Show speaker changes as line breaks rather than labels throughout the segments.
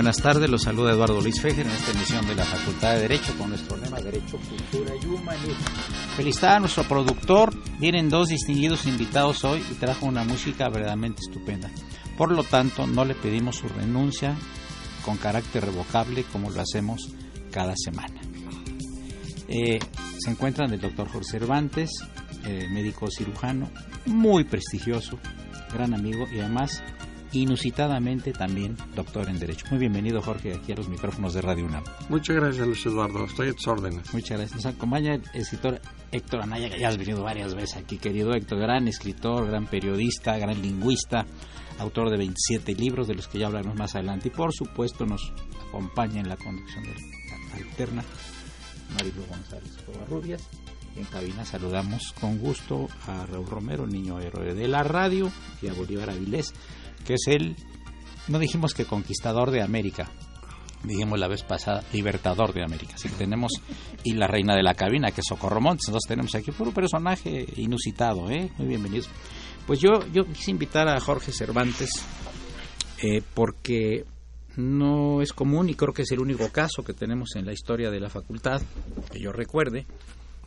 Buenas tardes. Los saluda Eduardo Luis Fejer en esta emisión de la Facultad de Derecho con nuestro lema Derecho, Cultura y Humanismo. Felicidad a nuestro productor. Vienen dos distinguidos invitados hoy y trajo una música verdaderamente estupenda. Por lo tanto, no le pedimos su renuncia con carácter revocable como lo hacemos cada semana. Eh, se encuentran el doctor Jorge Cervantes, eh, médico cirujano, muy prestigioso, gran amigo y además inusitadamente también doctor en Derecho. Muy bienvenido, Jorge, aquí a los micrófonos de Radio UNAM.
Muchas gracias, Luis Eduardo. Estoy a tus órdenes.
Muchas gracias. Nos acompaña el escritor Héctor Anaya, que ya has venido varias veces aquí, querido Héctor. Gran escritor, gran periodista, gran lingüista, autor de 27 libros, de los que ya hablaremos más adelante. Y por supuesto, nos acompaña en la conducción de la alterna Marilu González Covarrubias. En cabina saludamos con gusto a Raúl Romero, niño héroe de la radio, y a Bolívar Avilés que es el, no dijimos que conquistador de América, dijimos la vez pasada, libertador de América. Así que tenemos, y la reina de la cabina, que es Socorro Montes, entonces tenemos aquí un personaje inusitado, ¿eh? Muy bienvenido. Pues yo, yo quise invitar a Jorge Cervantes, eh, porque no es común y creo que es el único caso que tenemos en la historia de la facultad, que yo recuerde,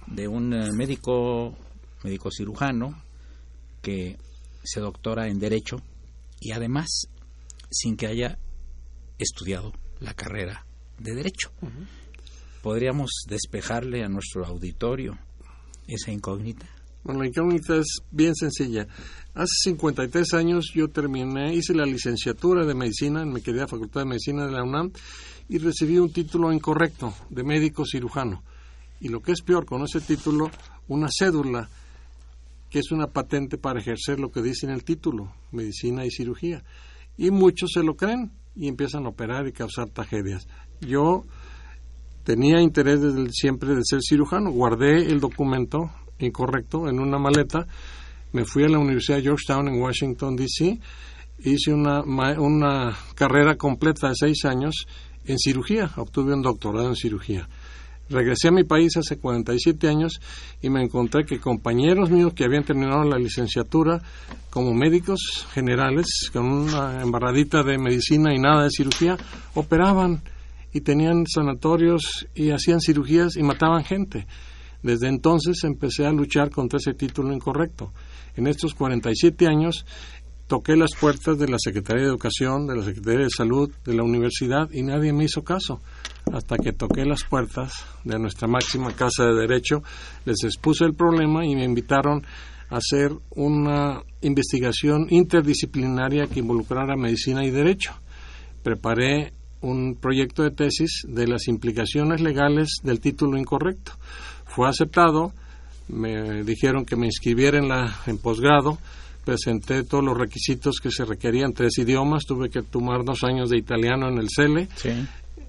de un eh, médico, médico cirujano, que se doctora en Derecho y además sin que haya estudiado la carrera de derecho. ¿Podríamos despejarle a nuestro auditorio esa incógnita?
Bueno, la incógnita es bien sencilla. Hace 53 años yo terminé, hice la licenciatura de medicina en mi querida Facultad de Medicina de la UNAM y recibí un título incorrecto de médico cirujano. Y lo que es peor, con ese título, una cédula que es una patente para ejercer lo que dice en el título, medicina y cirugía. Y muchos se lo creen y empiezan a operar y causar tragedias. Yo tenía interés desde siempre de ser cirujano, guardé el documento incorrecto en una maleta, me fui a la Universidad de Georgetown en Washington, D.C., hice una, una carrera completa de seis años en cirugía, obtuve un doctorado en cirugía. Regresé a mi país hace 47 años y me encontré que compañeros míos que habían terminado la licenciatura como médicos generales, con una embarradita de medicina y nada de cirugía, operaban y tenían sanatorios y hacían cirugías y mataban gente. Desde entonces empecé a luchar contra ese título incorrecto. En estos 47 años toqué las puertas de la Secretaría de Educación, de la Secretaría de Salud, de la universidad y nadie me hizo caso hasta que toqué las puertas de nuestra máxima casa de derecho, les expuse el problema y me invitaron a hacer una investigación interdisciplinaria que involucrara medicina y derecho. Preparé un proyecto de tesis de las implicaciones legales del título incorrecto. Fue aceptado, me dijeron que me inscribiera en, la, en posgrado, presenté todos los requisitos que se requerían, tres idiomas, tuve que tomar dos años de italiano en el CELE.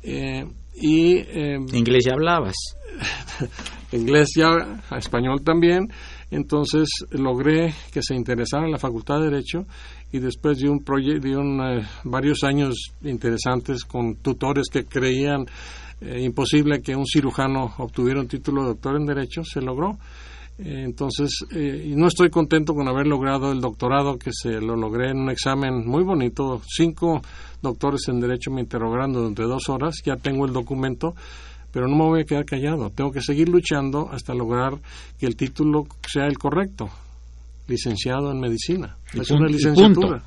Eh, y eh,
inglés ya hablabas.
Inglés ya español también. Entonces logré que se interesara en la facultad de derecho y después de un proyecto de un, eh, varios años interesantes con tutores que creían imposible que un cirujano obtuviera un título de doctor en derecho se logró entonces, eh, no estoy contento con haber logrado el doctorado, que se lo logré en un examen muy bonito. Cinco doctores en Derecho me interrogaron durante dos horas. Ya tengo el documento, pero no me voy a quedar callado. Tengo que seguir luchando hasta lograr que el título sea el correcto licenciado en medicina. es una licenciatura.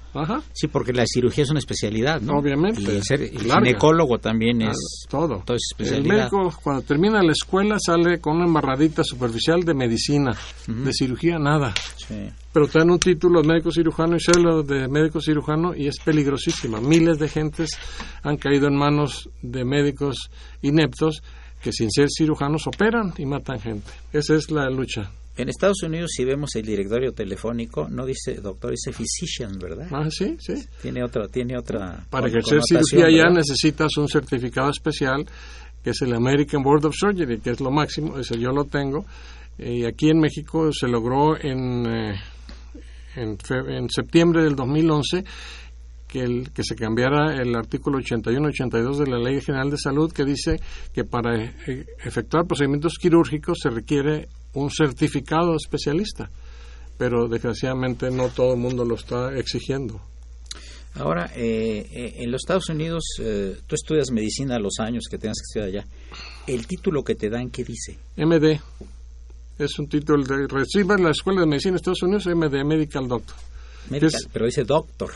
Sí, porque la cirugía es una especialidad, ¿no?
Obviamente.
Y el, ser, ginecólogo también es
todo.
todo
el médico cuando termina la escuela sale con una embarradita superficial de medicina, de cirugía nada. Sí. Pero te dan un título de médico cirujano y celo de médico cirujano y es peligrosísima. Miles de gentes han caído en manos de médicos ineptos que sin ser cirujanos operan y matan gente. Esa es la lucha.
En Estados Unidos, si vemos el directorio telefónico, no dice doctor, dice physician, ¿verdad?
Ah, sí, sí.
Tiene otra, tiene otra.
Para ejercer cirugía ya necesitas un certificado especial, que es el American Board of Surgery, que es lo máximo, ese yo lo tengo. Y aquí en México se logró en, eh, en, en septiembre del 2011 que, el, que se cambiara el artículo 81-82 de la Ley General de Salud que dice que para eh, efectuar procedimientos quirúrgicos se requiere un certificado especialista, pero desgraciadamente no todo el mundo lo está exigiendo.
Ahora, eh, eh, en los Estados Unidos, eh, tú estudias medicina a los años que tengas que estudiar allá. ¿El título que te dan qué dice?
MD. Es un título de recibe en la Escuela de Medicina de Estados Unidos, MD, Medical Doctor.
pero dice Doctor.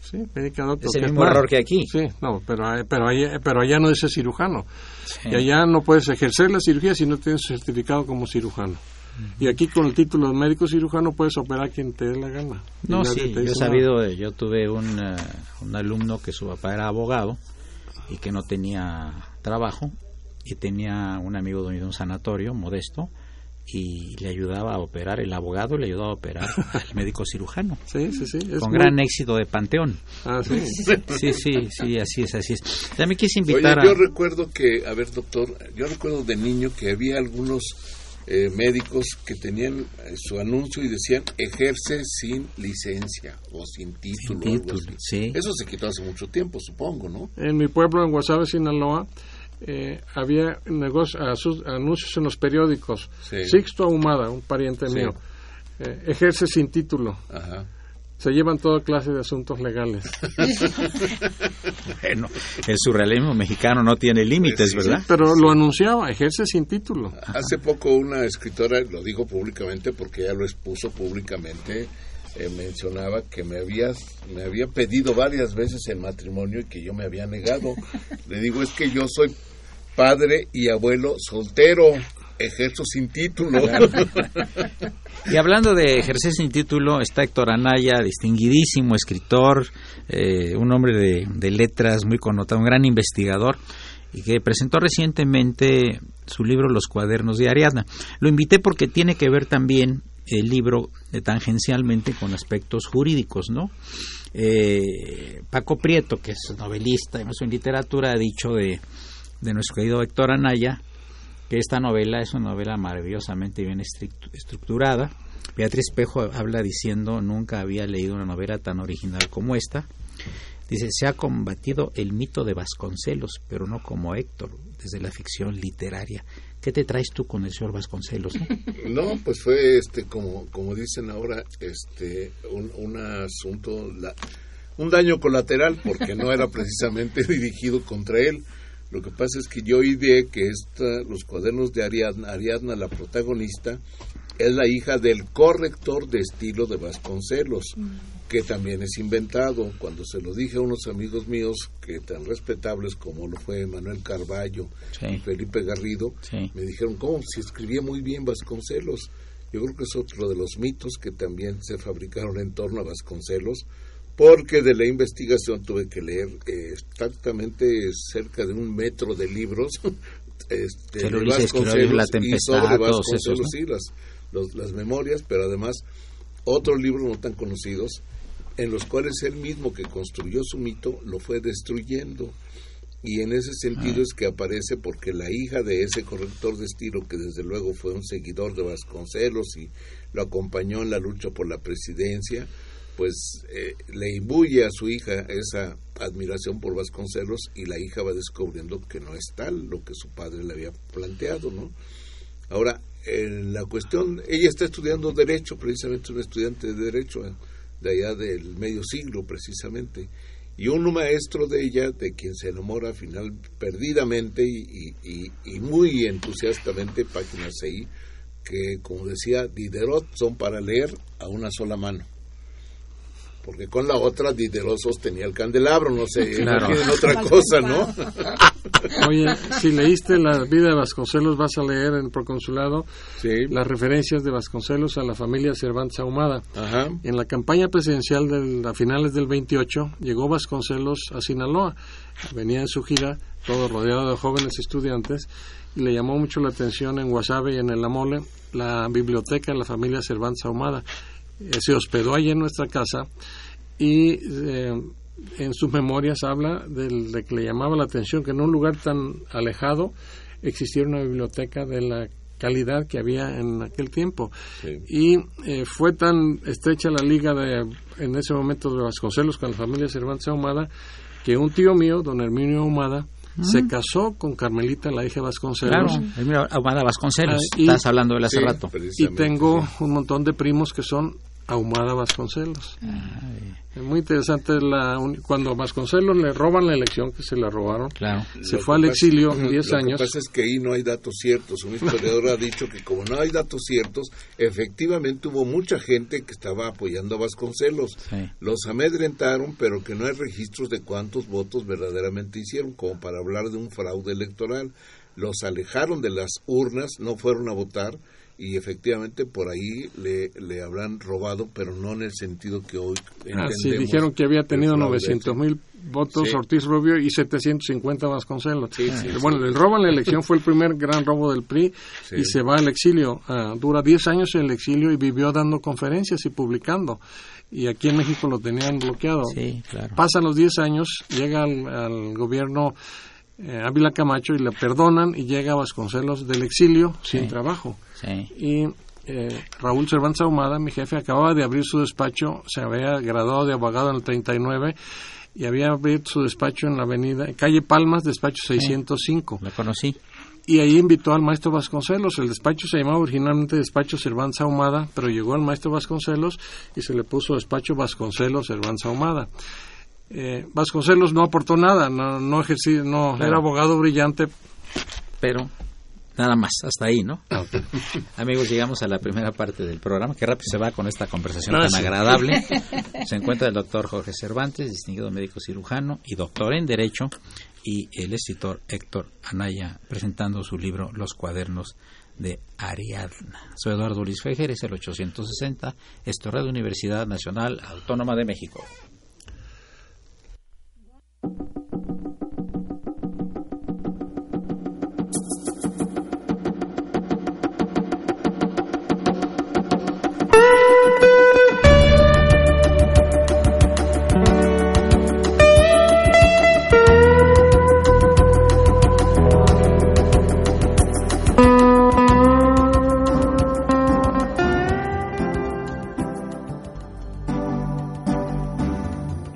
Sí, Medical Doctor.
Es el mismo error que aquí.
Sí, no, pero, pero, allá, pero allá no dice cirujano. Y allá no puedes ejercer la cirugía si no tienes certificado como cirujano. Y aquí con el título de médico cirujano puedes operar quien te dé la gana.
No, sí, yo he sabido, yo tuve un, eh, un alumno que su papá era abogado y que no tenía trabajo y tenía un amigo de un sanatorio modesto y le ayudaba a operar, el abogado le ayudaba a operar al médico cirujano.
Sí, sí, sí.
con gran éxito de Panteón.
Ah, sí.
Sí, sí, sí, así es, así es. Ya me quise invitar
Oye, yo recuerdo que, a ver, doctor, yo recuerdo de niño que había algunos eh, médicos que tenían eh, su anuncio y decían ejerce sin licencia o sin título.
Sí.
Eso se quitó hace mucho tiempo, supongo, ¿no?
En mi pueblo, en Guasave, Sinaloa, eh, había anuncios en los periódicos. Sixto Ahumada, un pariente mío, eh, ejerce sin título. Se llevan toda clase de asuntos legales.
bueno, el surrealismo mexicano no tiene límites, ¿verdad?
pero lo anunciaba, ejerce sin título.
Hace poco una escritora, lo digo públicamente porque ella lo expuso públicamente, eh, mencionaba que me había, me había pedido varias veces el matrimonio y que yo me había negado. Le digo, es que yo soy padre y abuelo soltero, ejerzo sin título.
Y hablando de ejercer sin título, está Héctor Anaya, distinguidísimo escritor, eh, un hombre de, letras muy connotado, un gran investigador, y que presentó recientemente su libro Los cuadernos de Ariadna. Lo invité porque tiene que ver también el libro eh, tangencialmente con aspectos jurídicos, ¿no? Eh, Paco Prieto, que es novelista, en literatura, ha dicho de de nuestro querido Héctor Anaya, que esta novela es una novela maravillosamente bien estructurada. Beatriz Pejo habla diciendo, nunca había leído una novela tan original como esta. Dice, se ha combatido el mito de Vasconcelos, pero no como Héctor, desde la ficción literaria. ¿Qué te traes tú con el señor Vasconcelos?
No, pues fue este como como dicen ahora este un, un asunto un daño colateral porque no era precisamente dirigido contra él lo que pasa es que yo ideé que esta, los cuadernos de Ariadna, Ariadna, la protagonista, es la hija del corrector de estilo de Vasconcelos, mm. que también es inventado. Cuando se lo dije a unos amigos míos, que tan respetables como lo fue Manuel Carballo y Felipe Garrido, me dijeron, ¿cómo? Si escribía muy bien Vasconcelos. Yo creo que es otro de los mitos que también se fabricaron en torno a Vasconcelos, porque de la investigación tuve que leer eh, exactamente cerca de un metro de libros este, de Vasconcelos
la tempestad,
y sobre Vasconcelos, las, las memorias, pero además otros libros no tan conocidos, en los cuales él mismo que construyó su mito lo fue destruyendo. Y en ese sentido
Ah.
es que aparece porque la hija de ese corrector de estilo, que desde luego fue un seguidor de Vasconcelos y lo acompañó en la lucha por la presidencia, pues eh, le imbuye a su hija esa admiración por Vasconcelos y la hija va descubriendo que no es tal lo que su padre le había planteado, ¿no? Ahora, en la cuestión, ella está estudiando Derecho, precisamente un estudiante de Derecho eh, de allá del medio siglo, precisamente, y un maestro de ella, de quien se enamora al final perdidamente y, y- y muy entusiastamente, página 6, que como decía Diderot, son para leer a una sola mano. Porque con la otra Diderot sostenía el candelabro, no sé,
Claro.
imaginen otra cosa, ¿no?
Oye, si leíste la vida de Vasconcelos, vas a leer en el proconsulado
Sí.
las referencias de Vasconcelos a la familia Cervantes Ahumada.
Ajá.
En la campaña presidencial del, a finales del 28 llegó Vasconcelos a Sinaloa. Venía en su gira, todo rodeado de jóvenes estudiantes, y le llamó mucho la atención en Guasave y en el Amole la biblioteca de la familia Cervantes Ahumada. Eh, se hospedó allí en nuestra casa y eh, en sus memorias habla del, de que le llamaba la atención que en un lugar tan alejado existiera una biblioteca de la calidad que había en aquel tiempo
Sí.
y eh, fue tan estrecha la liga de en ese momento de Vasconcelos con la familia Cervantes Ahumada que un tío mío, don Herminio Ahumada, se casó con Carmelita, la hija de Vasconcelos.
Claro, Ahumada Vasconcelos.
Ah, y-
Estás hablando de él hace
Sí,
rato.
Y tengo
sí.
un montón de primos que son Ahumada Vasconcelos. Es muy interesante la cuando Vasconcelos le roban la elección, que se la robaron,
Claro.
se
Lo
fue al exilio
Ujú,
10
Lo
años.
que pasa es que ahí no hay datos ciertos. Un historiador ha dicho que como no hay datos ciertos, efectivamente hubo mucha gente que estaba apoyando a Vasconcelos.
Sí.
Los amedrentaron, pero que no hay registros de cuántos votos verdaderamente hicieron, como para hablar de un fraude electoral. Los alejaron de las urnas, no fueron a votar y efectivamente por ahí le, le habrán robado, pero no en el sentido que hoy entendemos.
Así Ah, dijeron que había tenido
fraude.
900 mil votos
Sí.
Ortiz Rubio y 750 Vasconcelos.
Sí, sí,
Pero
sí.
bueno, el robo en la elección fue el primer gran robo del PRI
Sí.
y se va al exilio. Ah, dura 10 años en el exilio y vivió dando conferencias y publicando. Y aquí en México lo tenían bloqueado.
Sí, claro.
Pasan los 10 años, llega al, al gobierno eh, Ávila Camacho y le perdonan y llega Vasconcelos del exilio sin trabajo.
Sí.
Y eh, Raúl Cervantes Ahumada, mi jefe, acababa de abrir su despacho, se había graduado de abogado en el 39 y había abierto su despacho en la avenida, en calle Palmas, despacho 605.
Lo conocí.
Y ahí invitó al maestro Vasconcelos. El despacho se llamaba originalmente despacho Cervantes Ahumada, pero llegó el maestro Vasconcelos y se le puso despacho Vasconcelos Cervantes Ahumada. Eh, Vasconcelos no aportó nada, no, no ejercí- no
Claro.
era abogado brillante.
Pero nada más, hasta ahí, ¿no? Amigos, llegamos a la primera parte del programa. Qué rápido se va con esta conversación
Ah,
tan
sí.
agradable. Se encuentra el doctor Jorge Cervantes, distinguido médico cirujano y doctor en Derecho, y el escritor Héctor Anaya presentando su libro Los cuadernos de Ariadna. Soy Eduardo Luis Fejer, es el 860, esto Radio Universidad Nacional Autónoma de México.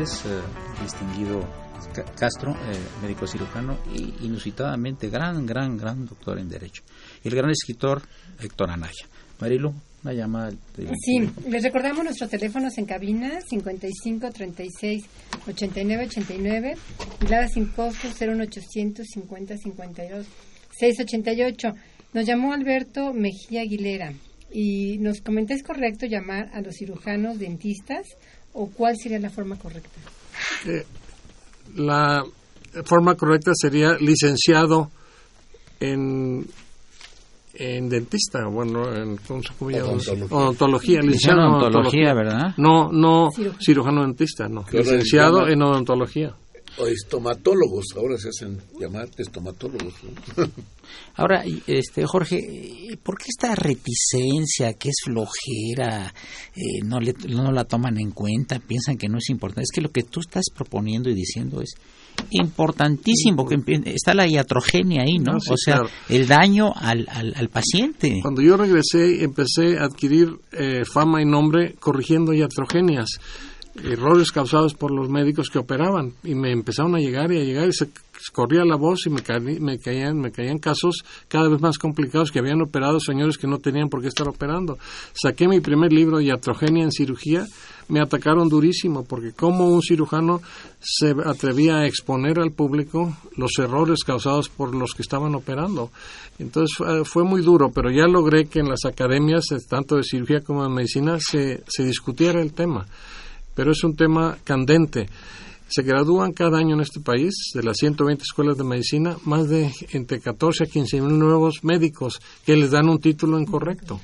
Eh, distinguido Ca- Castro, eh, médico cirujano y inusitadamente gran, gran, gran doctor en Derecho. Y el gran escritor Héctor Anaya. Marilu, una llamada. de-
Sí, les recordamos nuestros teléfonos en cabina 55 36 89 89 y la sin costo 01800 50 52 688. Nos llamó Alberto Mejía Aguilera y nos comenta, ¿es correcto llamar a los cirujanos dentistas o cuál sería la forma correcta?
Eh, la forma correcta sería licenciado en en dentista, bueno, en.
Odontología.
odontología,
Licenciado en odontología, ¿verdad?
No, no
Cirujano.
cirujano dentista, no. Licenciado en odontología.
O estomatólogos, ahora se hacen llamar estomatólogos. ¿no?
Ahora, y, este Jorge, ¿por qué esta reticencia, que es flojera, eh, no, le- no la toman en cuenta, piensan que no es importante? Es que lo que tú estás proponiendo y diciendo es importantísimo, que está la iatrogenia ahí, ¿no?
No, sí,
o sea,
claro.
el daño al, al, al paciente.
Cuando yo regresé, empecé a adquirir eh, fama y nombre corrigiendo iatrogenias, errores causados por los médicos que operaban. Y me empezaron a llegar y a llegar y se corría la voz y me, caí- me, caían, me caían casos cada vez más complicados que habían operado señores que no tenían por qué estar operando. Saqué mi primer libro, Iatrogenia en Cirugía, me atacaron durísimo porque como un cirujano se atrevía a exponer al público los errores causados por los que estaban operando. Entonces fue, muy duro, pero ya logré que en las academias, tanto de cirugía como de medicina, se, se discutiera el tema. Pero es un tema candente. Se gradúan cada año en este país, de las 120 escuelas de medicina, más de entre 14 a 15 mil nuevos médicos que les dan un título incorrecto.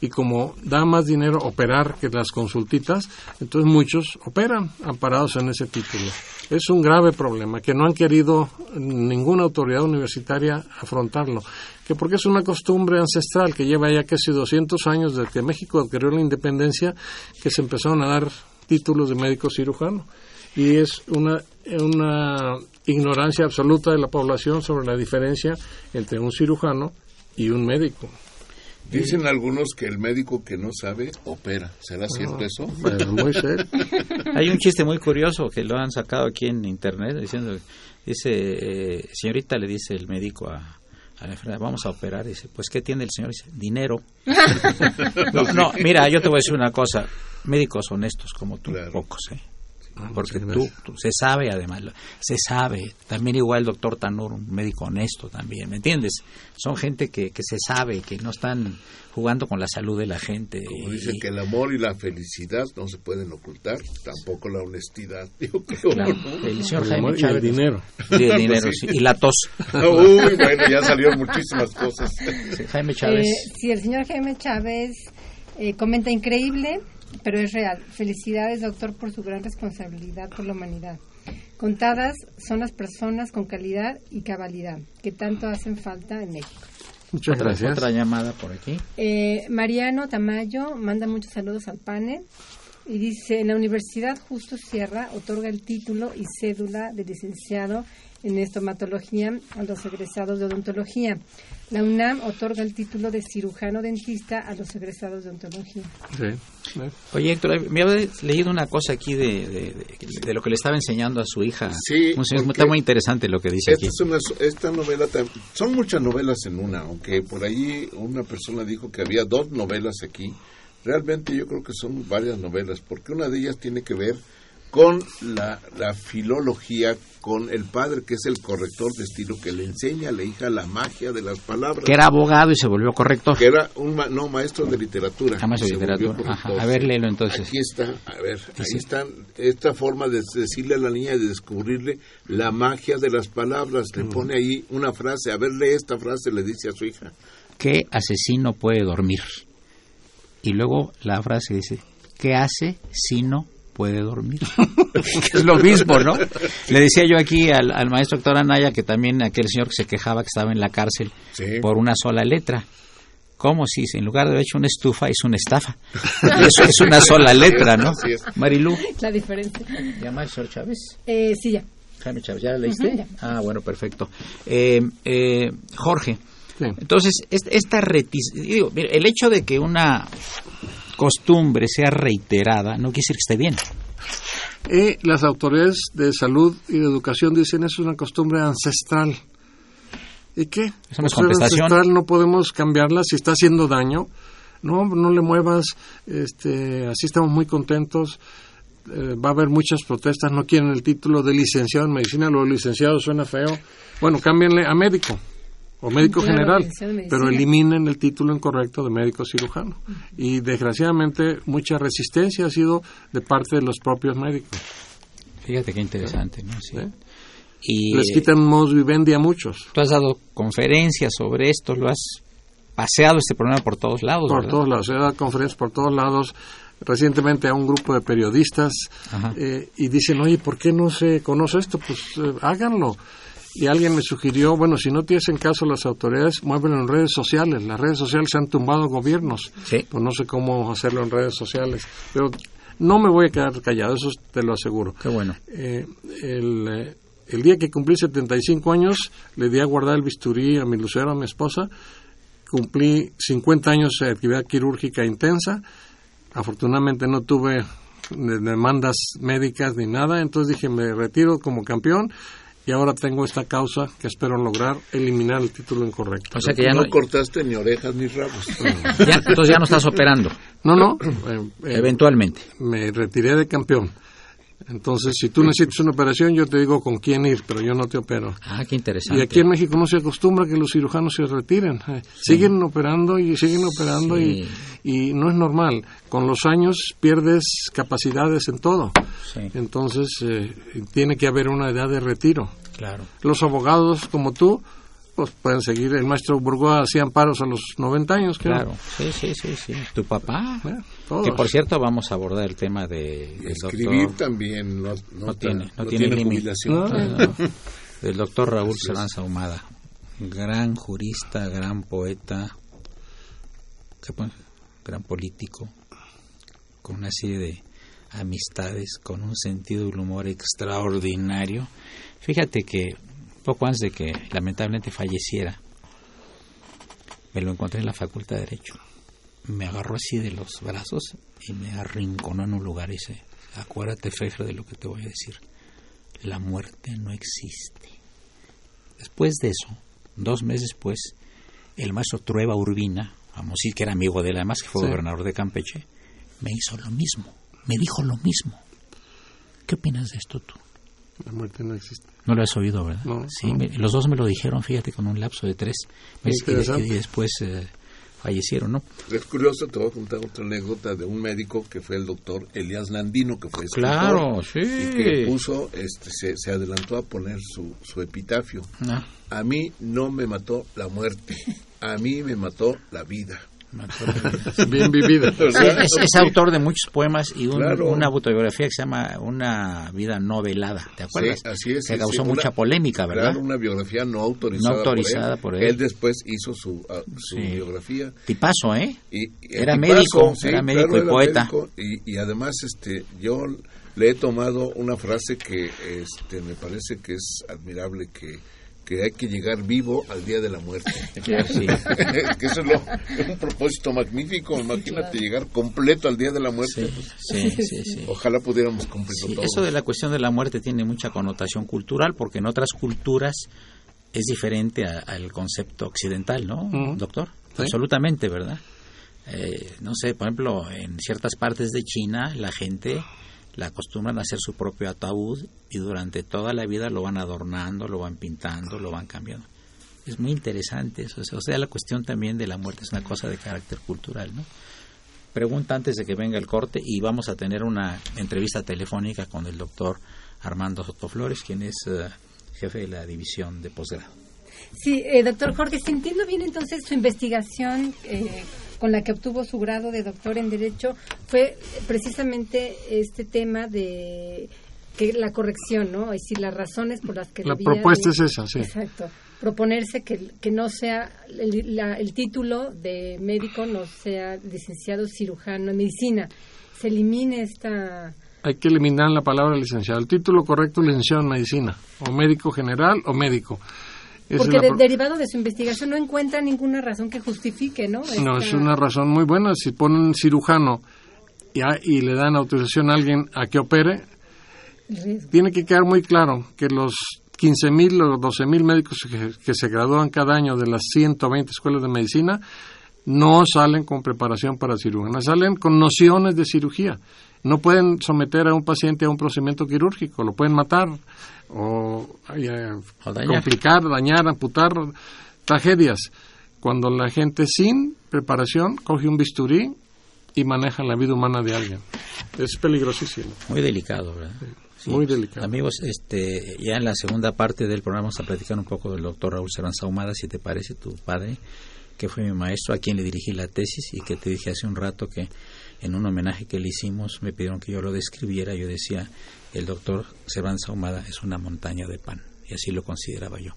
Y como da más dinero operar que las consultitas, entonces muchos operan amparados en ese título. Es un grave problema que no han querido ninguna autoridad universitaria afrontarlo, que porque es una costumbre ancestral que lleva ya casi 200 años desde que México adquirió la independencia que se empezaron a dar títulos de médico cirujano y es una, una ignorancia absoluta de la población sobre la diferencia entre un cirujano y un médico.
Dicen algunos que el médico que no sabe opera. ¿Será cierto eso?
Bueno, muy serio.
Hay un chiste muy curioso que lo han sacado aquí en internet diciendo, dice, eh, señorita le dice el médico a, a la enfermera, vamos a operar, dice, pues ¿qué tiene el señor? Dice, dinero. no, no, mira, yo te voy a decir una cosa, médicos honestos como tú,
Claro.
pocos, ¿eh?
Ah,
Porque tú, tú- se sabe además, se sabe, también igual el doctor Tanur, un médico honesto también, ¿me entiendes? Son gente que, que se sabe, que no están jugando con la salud de la gente.
Como
y-
dicen que el amor y la felicidad no se pueden ocultar, tampoco la honestidad. Yo creo,
Claro,
¿no?
el señor
El
Jaime
amor y el
Chávez.
dinero.
Y el dinero, sí, y la tos.
Uy, bueno, ya salieron muchísimas cosas.
Sí, Jaime Chávez.
Eh, sí, el señor Jaime Chávez eh, comenta increíble, pero es real. Felicidades, doctor, por su gran responsabilidad por la humanidad. Contadas son las personas con calidad y cabalidad que tanto hacen falta en México.
Muchas gracias.
otra llamada por aquí.
Eh, Mariano Tamayo manda muchos saludos al panel y dice, en la Universidad Justo Sierra otorga el título y cédula de licenciado en estomatología a los egresados de odontología. La UNAM otorga el título de cirujano dentista a los egresados de odontología.
Sí.
Oye, Héctor, me había leído una cosa aquí de, de, de- de lo que le estaba enseñando a su hija.
Sí,
Un señor-
porque
está muy interesante lo que dice
Esta,
aquí.
es una, esta novela, son muchas novelas en una, aunque por ahí una persona dijo que había dos novelas aquí. Realmente yo creo que son varias novelas, porque una de ellas tiene que ver con la, la filología, con el padre que es el corrector de estilo, que le enseña a la hija la magia de las palabras.
Que era abogado y se volvió corrector.
que era un ma- no maestro de literatura.
Ah, maestro de literatura. Ajá. A ver, léelo entonces.
Aquí está, a ver, ahí
Sí.
está esta forma de decirle a la niña de descubrirle la magia de las palabras. Le pone ahí una frase, a ver, lee esta frase, le dice a su hija.
¿Qué asesino puede dormir? Y luego la frase dice, ¿qué hace si no puede dormir? que es lo mismo, ¿no? Le decía yo aquí al, al maestro doctor Anaya que también aquel señor que se quejaba que estaba en la cárcel
Sí.
por una sola letra. ¿Cómo si en lugar de haber hecho una estufa hizo una estafa? Eso es una sola letra, ¿no?
Es.
Marilú,
La diferencia.
llama al señor Chávez.
Eh, sí, ya.
Jaime Chávez, ¿ya la leíste?
Ujú, ya.
Ah, bueno, perfecto. Eh, eh, Jorge,
Sí.
entonces, est- esta retis digo, el hecho de que una costumbre sea reiterada no quiere decir que esté bien.
Y las autoridades de salud y de educación dicen es una costumbre ancestral. ¿Y qué?
Es una
ancestral no podemos cambiarla si está haciendo daño. No, no le muevas, este, así estamos muy contentos. Eh, va a haber muchas protestas, no quieren el título de licenciado en medicina, lo de licenciado suena feo. Bueno, cámbienle a médico o médico
Claro,
general, pero eliminen el título incorrecto de médico cirujano. Y desgraciadamente mucha resistencia ha sido de parte de los propios médicos.
Fíjate qué interesante, ¿no? Sí.
¿Eh?
Y
Les quitan modus vivendi a muchos.
tú has dado conferencias sobre esto, lo has paseado este problema por todos lados,
Por
¿verdad?
todos lados, he dado conferencias por todos lados. Recientemente a un grupo de periodistas eh, y dicen, oye, ¿por qué no se conoce esto? Pues eh, háganlo. Y alguien me sugirió, bueno, si no te hacen caso las autoridades, muévelo en redes sociales. Las redes sociales se han tumbado gobiernos.
Sí.
Pues no sé cómo hacerlo en redes sociales. Pero no me voy a quedar callado, eso te lo aseguro.
Qué bueno.
Eh, el, eh, el día que cumplí 75 años, le di a guardar el bisturí a mi lucero, a mi esposa. Cumplí 50 años de actividad quirúrgica intensa. Afortunadamente no tuve de- demandas médicas ni nada, entonces dije me retiro como campeón y ahora tengo esta causa que espero lograr eliminar el título incorrecto.
O sea que ya
no,
no,
cortaste ni orejas ni rabos.
ya- entonces ya no estás operando,
No, no, eh, eh,
eventualmente.
me retiré de campeón. Entonces, si tú necesitas una operación, yo te digo con quién ir, pero yo no te opero.
Ah, qué interesante.
Y aquí en México no se acostumbra que los cirujanos se retiren. Eh, Siguen operando y siguen operando y, y no es normal. Con los años pierdes capacidades en todo.
Sí,
Entonces, eh, tiene que haber una edad de retiro.
claro.
Los abogados como tú, pues pueden seguir. El maestro Burgoa hacía amparos a los 90 años, creo.
Claro, sí, sí, sí, sí. Tu papá,
Eh, todos.
que por cierto vamos a abordar el tema de, del
Escribir
doctor,
también no, no,
no tiene, no
no
tiene
tiene jubilación.
Del doctor Raúl Saranza Ahumada, gran jurista, gran poeta, gran político, con una serie de amistades, con un sentido del humor extraordinario. Fíjate que poco antes de que lamentablemente falleciera, me lo encontré en la Facultad de Derecho. Me agarró así de los brazos y me arrinconó en un lugar y dice, acuérdate, Fejer, de lo que te voy a decir. La muerte no existe. Después de eso, dos meses después, el maestro Trueba Urbina, vamos a decir que era amigo de él, además que fue
Sí.
gobernador de Campeche, me hizo lo mismo, me dijo lo mismo. ¿Qué opinas de esto tú?
La muerte no existe.
No lo has oído, ¿verdad?
No,
sí,
no.
me- los dos me lo dijeron, fíjate, con un lapso de tres meses y, y después eh, fallecieron, ¿no?
Es curioso, te voy a contar otra anécdota de un médico que fue el doctor Elías Landino, que fue escritor,
Claro, sí.
y que puso, este, se, se adelantó a poner su, su epitafio.
Ah,
A mí no me mató la muerte, a mí me mató la vida.
Bien vivida.
O
Sí,
sea,
es, es autor de muchos poemas y un-
Claro.
una autobiografía que se llama Una vida novelada, ¿te acuerdas?
Sí, así es,
Que
sí,
causó
sí,
mucha
una-
polémica, ¿verdad?
Claro, una biografía no autorizada,
No autorizada por él.
Él después hizo su, ah, su biografía.
Tipazo, ¿eh?
Y, y
Era
el
médico, era médico
claro,
y poeta.
médico, y, y además, este, yo le he tomado una frase que, este, me parece que es admirable que que hay que llegar vivo al día de la muerte.
Sí.
que eso es, lo, es un propósito magnífico. Imagínate llegar completo al día de la muerte.
Sí, sí, sí, sí.
Ojalá pudiéramos cumplirlo
Sí,
todo.
eso de la cuestión de la muerte tiene mucha connotación cultural porque en otras culturas es diferente a- al concepto occidental, ¿no, doctor?
Sí.
Absolutamente, ¿verdad? Eh, no sé, por ejemplo, en ciertas partes de China la gente la acostumbran a hacer su propio ataúd y durante toda la vida lo van adornando, lo van pintando, lo van cambiando. Es muy interesante eso. O sea, la cuestión también de la muerte es una cosa de carácter cultural, ¿no? Pregunta antes de que venga el corte y vamos a tener una entrevista telefónica con el doctor Armando Sotoflores, quien es eh, jefe de la división de posgrado.
Sí, eh, doctor Jorge, si entiendo bien entonces su investigación eh, con la que obtuvo su grado de doctor en Derecho fue precisamente este tema de que la corrección, ¿no? Es decir, las razones por las que
La propuesta
de-
es esa, sí.
Exacto. Proponerse que, que no sea, el, la- el título de médico no sea licenciado cirujano en medicina. Se elimine esta...
Hay que eliminar la palabra licenciado. El título correcto es licenciado en medicina, o médico general o médico.
Porque de- derivado de su investigación no encuentra ninguna razón que justifique, ¿no?
No, es una razón muy buena. Si ponen cirujano y, a- y le dan autorización a alguien a que opere, tiene que quedar muy claro que los 15.000 o 12.000 médicos que, que, se gradúan cada año de las 120 escuelas de medicina no salen con preparación para cirugía, salen con nociones de cirugía. No pueden someter a un paciente a un procedimiento quirúrgico, lo pueden matar o, complicar, dañar, amputar, tragedias. Cuando la gente sin preparación coge un bisturí y maneja la vida humana de alguien. Es peligrosísimo.
Muy delicado, ¿verdad?
muy delicado.
Amigos, este, ya en la segunda parte del programa vamos a platicar un poco del doctor Raúl Cervanza Ahumada, si te parece, tu padre, que fue mi maestro, a quien le dirigí la tesis y que te dije hace un rato que en un homenaje que le hicimos me pidieron que yo lo describiera. Yo decía, el doctor Cervanza Ahumada es una montaña de pan, y así lo consideraba yo.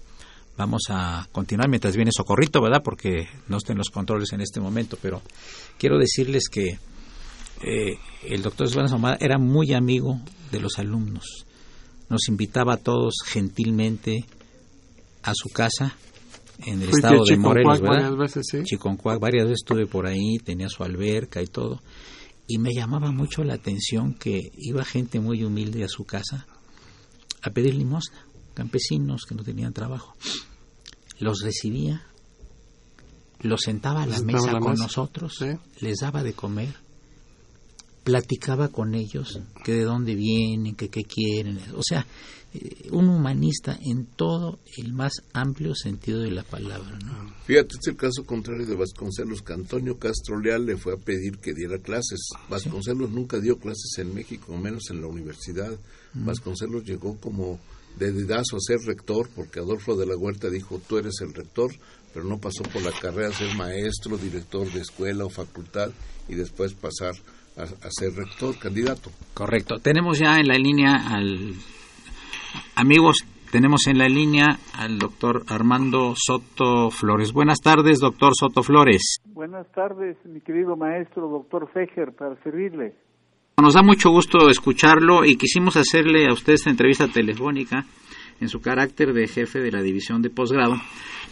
Vamos a continuar mientras viene Socorrito, ¿verdad? Porque no estén los controles en este momento, pero quiero decirles que eh, el doctor Cervanza Ahumada era muy amigo de los alumnos. Nos invitaba a todos gentilmente a su casa en el estado de Morelos, ¿verdad?
Varias veces, sí.
Chiconcuac, varias veces estuve por ahí, tenía su alberca y todo. Y me llamaba mucho la atención que iba gente muy humilde a su casa a pedir limosna, campesinos que no tenían trabajo. Los recibía, los sentaba a la mesa con nosotros, les daba de comer, platicaba con ellos que de dónde vienen, que qué quieren, o sea, eh, un humanista en todo el más amplio sentido de la palabra. ¿no?
Fíjate, es el caso contrario de Vasconcelos, que Antonio Castro Leal le fue a pedir que diera clases. Vasconcelos nunca dio clases en México, menos en la universidad. Vasconcelos llegó como de dedazo a ser rector, porque Adolfo de la Huerta dijo, tú eres el rector, pero no pasó por la carrera ser maestro, director de escuela o facultad y después pasar a, a ser rector, candidato.
Correcto. Tenemos ya en la línea al Amigos, tenemos en la línea al doctor Armando Soto Flores. Buenas tardes, doctor Soto Flores.
Buenas tardes, mi querido maestro, doctor Fejer, para servirle.
Nos da mucho gusto escucharlo y quisimos hacerle a usted esta entrevista telefónica en su carácter de jefe de la división de posgrado,